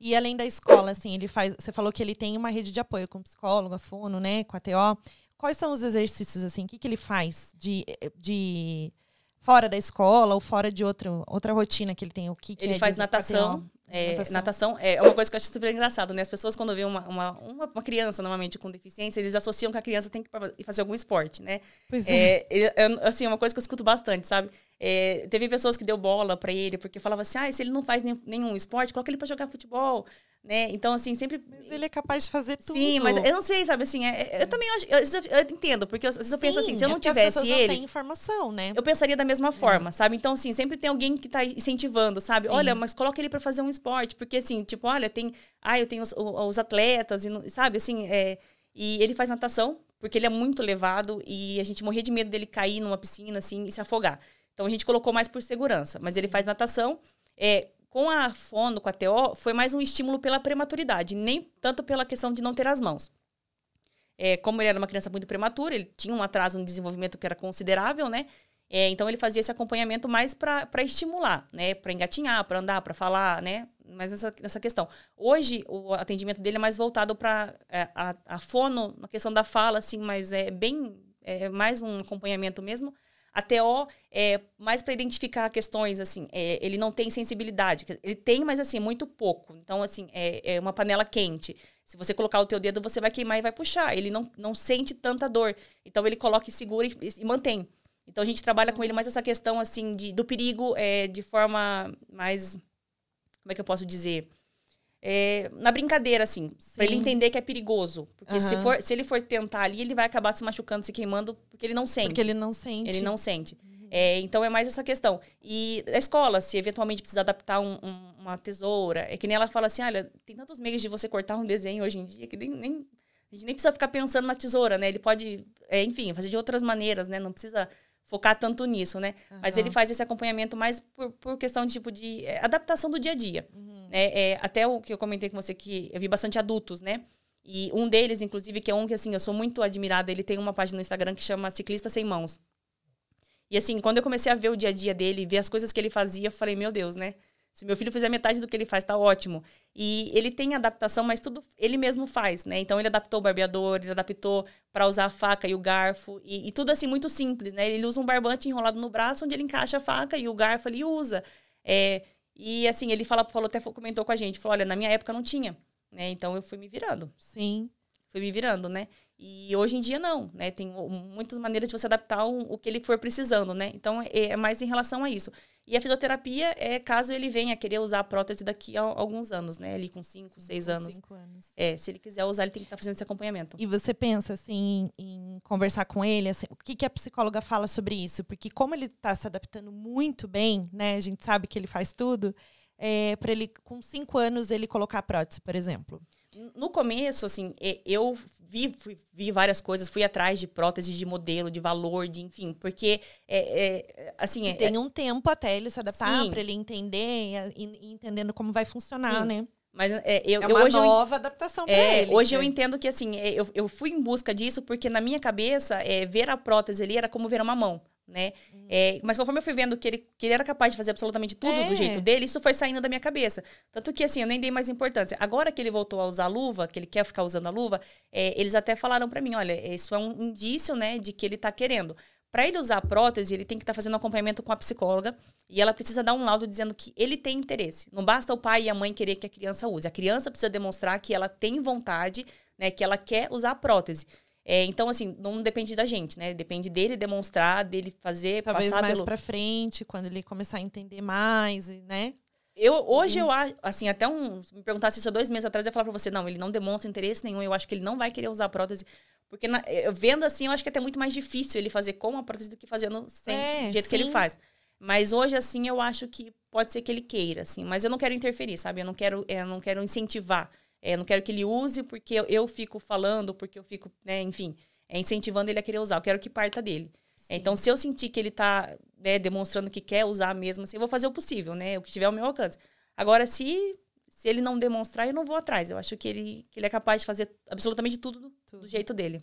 E além da escola, assim, ele faz. Você falou que ele tem uma rede de apoio com psicólogo, a fono, né? Com a TO. Quais são os exercícios, assim? O que, que ele faz de, de fora da escola ou fora de outro, outra rotina que ele tem? O que, que ele é faz de natação, é, Natação. natação. é uma coisa que eu acho super engraçado, né? As pessoas, quando vêem uma, uma, uma, criança, normalmente, com deficiência, eles associam que a criança tem que fazer algum esporte, né? Pois é. É, é, é, assim, é uma coisa que eu escuto bastante, sabe? É, teve pessoas que deu bola pra ele, porque falava assim, ah, se ele não faz nenhum, nenhum esporte, coloca ele pra jogar futebol, né? Então, assim, sempre... Mas ele é capaz de fazer tudo. Sim, mas eu não sei, sabe, assim, é- é- eu também eu, eu- eu entendo, porque eu, às vezes eu penso assim, se eu é não as tivesse ele, Não têm informação, né? eu pensaria da mesma forma, sabe? Então, assim, sempre tem alguém que tá incentivando, sabe? Sim. Olha, mas coloca ele pra fazer um esporte, porque assim, tipo, olha, tem, ah, eu tenho os, os atletas, e sabe? Assim, é, e ele faz natação, porque ele é muito levado e a gente morria de medo dele cair numa piscina, assim, e se afogar. Então, a gente colocou mais por segurança, mas ele faz natação. É, com a fono, com a TO, foi mais um estímulo pela prematuridade, nem tanto pela questão de não ter as mãos. É, como ele era uma criança muito prematura, ele tinha um atraso no desenvolvimento que era considerável, né? É, então ele fazia esse acompanhamento mais para estimular, né? Para engatinhar, para andar, para falar, né? Mas nessa, nessa questão. Hoje, o atendimento dele é mais voltado para a, a fono, na questão da fala, assim, mas é bem. É mais um acompanhamento mesmo. A TO é mais para identificar questões, assim, é, ele não tem sensibilidade. Ele tem, mas assim, muito pouco. Então, assim, é, é uma panela quente. Se você colocar o teu dedo, você vai queimar e vai puxar. Ele não, não sente tanta dor. Então, ele coloca e segura e, e mantém. Então, a gente trabalha com ele mais essa questão, assim, de, do perigo é, de forma mais... Como é que eu posso dizer? É, na brincadeira, assim. Pra ele Sim. entender que é perigoso. Porque se, Aham. for, se ele for tentar ali, ele vai acabar se machucando, se queimando, porque ele não sente. Porque ele não sente. Ele não sente. É, então é mais essa questão. E a escola, se eventualmente precisar adaptar um- um- uma tesoura, é que nem ela fala assim: olha, tem tantos meios de você cortar um desenho hoje em dia que nem, nem- a gente nem precisa ficar pensando na tesoura, né? Ele pode, é, enfim, fazer de outras maneiras, né? Não precisa focar tanto nisso, né? Mas Aham. ele faz esse acompanhamento mais por, por questão de tipo de é, adaptação do dia a dia. Uhum. Né? É, até o que eu comentei com você que eu vi bastante adultos, né? E um deles, inclusive, que é um que assim, eu sou muito admirada, ele tem uma página no Instagram que chama Ciclista Sem Mãos. E assim, quando eu comecei a ver o dia a dia dele, ver as coisas que ele fazia, eu falei, meu Deus, né? Se meu filho fizer metade do que ele faz, tá ótimo. E ele tem adaptação, mas tudo ele mesmo faz, né? Então ele adaptou o barbeador, ele adaptou para usar a faca e o garfo, e, e tudo assim muito simples, né? Ele usa um barbante enrolado no braço, onde ele encaixa a faca e o garfo ele usa. É, e assim, ele fala, falou, até comentou com a gente, falou, olha, na minha época não tinha, né? Então eu fui me virando Sim. fui me virando, né? E hoje em dia não, né? Tem muitas maneiras de você adaptar o, o que ele for precisando, né? Então é, é mais em relação a isso. E a fisioterapia é caso ele venha querer usar a prótese daqui a alguns anos, né? Ali com 5, 6 Com anos. Cinco anos. É, se ele quiser usar, ele tem que estar fazendo esse acompanhamento. E você pensa assim em conversar com ele, assim, o que, que a psicóloga fala sobre isso? Porque como ele está se adaptando muito bem, né? A gente sabe que ele faz tudo. É, para ele, com cinco anos, ele colocar a prótese, por exemplo. No começo, assim, eu vi, fui- vi várias coisas, fui atrás de prótese, de modelo, de valor, de enfim, porque é, é, assim, é, Tem um tempo até ele se adaptar, para ele entender e, e entendendo como vai funcionar, Sim. né? mas é, eu, É eu uma hoje eu nova adaptação para É, ele. hoje eu né? entendo que assim, é, eu, eu fui em busca disso porque na minha cabeça, é, ver a prótese ali era como ver uma mão, né? É, mas conforme eu fui vendo que ele, que ele era capaz de fazer absolutamente tudo É. do jeito dele, isso foi saindo da minha cabeça. Tanto que assim, eu nem dei mais importância. Agora que ele voltou a usar a luva, que ele quer ficar usando a luva, é, eles até falaram pra mim, olha, isso é um indício, né, de que ele tá querendo. Pra ele usar a prótese, ele tem que estar fazendo um acompanhamento com a psicóloga e ela precisa dar um laudo dizendo que ele tem interesse. Não basta o pai e a mãe querer que a criança use. A criança precisa demonstrar que ela tem vontade, né, que ela quer usar a prótese. É, então, assim, não depende da gente, né? Depende dele demonstrar, dele fazer, Talvez passar mais pelo... pra frente, quando ele começar a entender mais, né? Eu, hoje eu acho, assim, até um. Se me perguntasse isso há dois meses atrás, eu ia falar pra você, não, ele não demonstra interesse nenhum, eu acho que ele não vai querer usar a prótese. Porque na- eu vendo assim, eu acho que é até muito mais difícil ele fazer com a prótese do que fazendo sem, É, do jeito que ele sim. faz. Mas hoje, assim, eu acho que pode ser que ele queira, assim. Mas eu não quero interferir, sabe? Eu não quero, é, eu não quero incentivar. É, eu não quero que ele use porque eu, eu fico falando, porque eu fico, né, enfim, é, incentivando ele a querer usar. Eu quero que parta dele. É, Então, se eu sentir que ele tá né, demonstrando que quer usar mesmo, assim, eu vou fazer o possível, né? O que tiver ao meu alcance. Agora, se, se ele não demonstrar, eu não vou atrás. Eu acho que ele, que ele é capaz de fazer absolutamente tudo do, do jeito dele.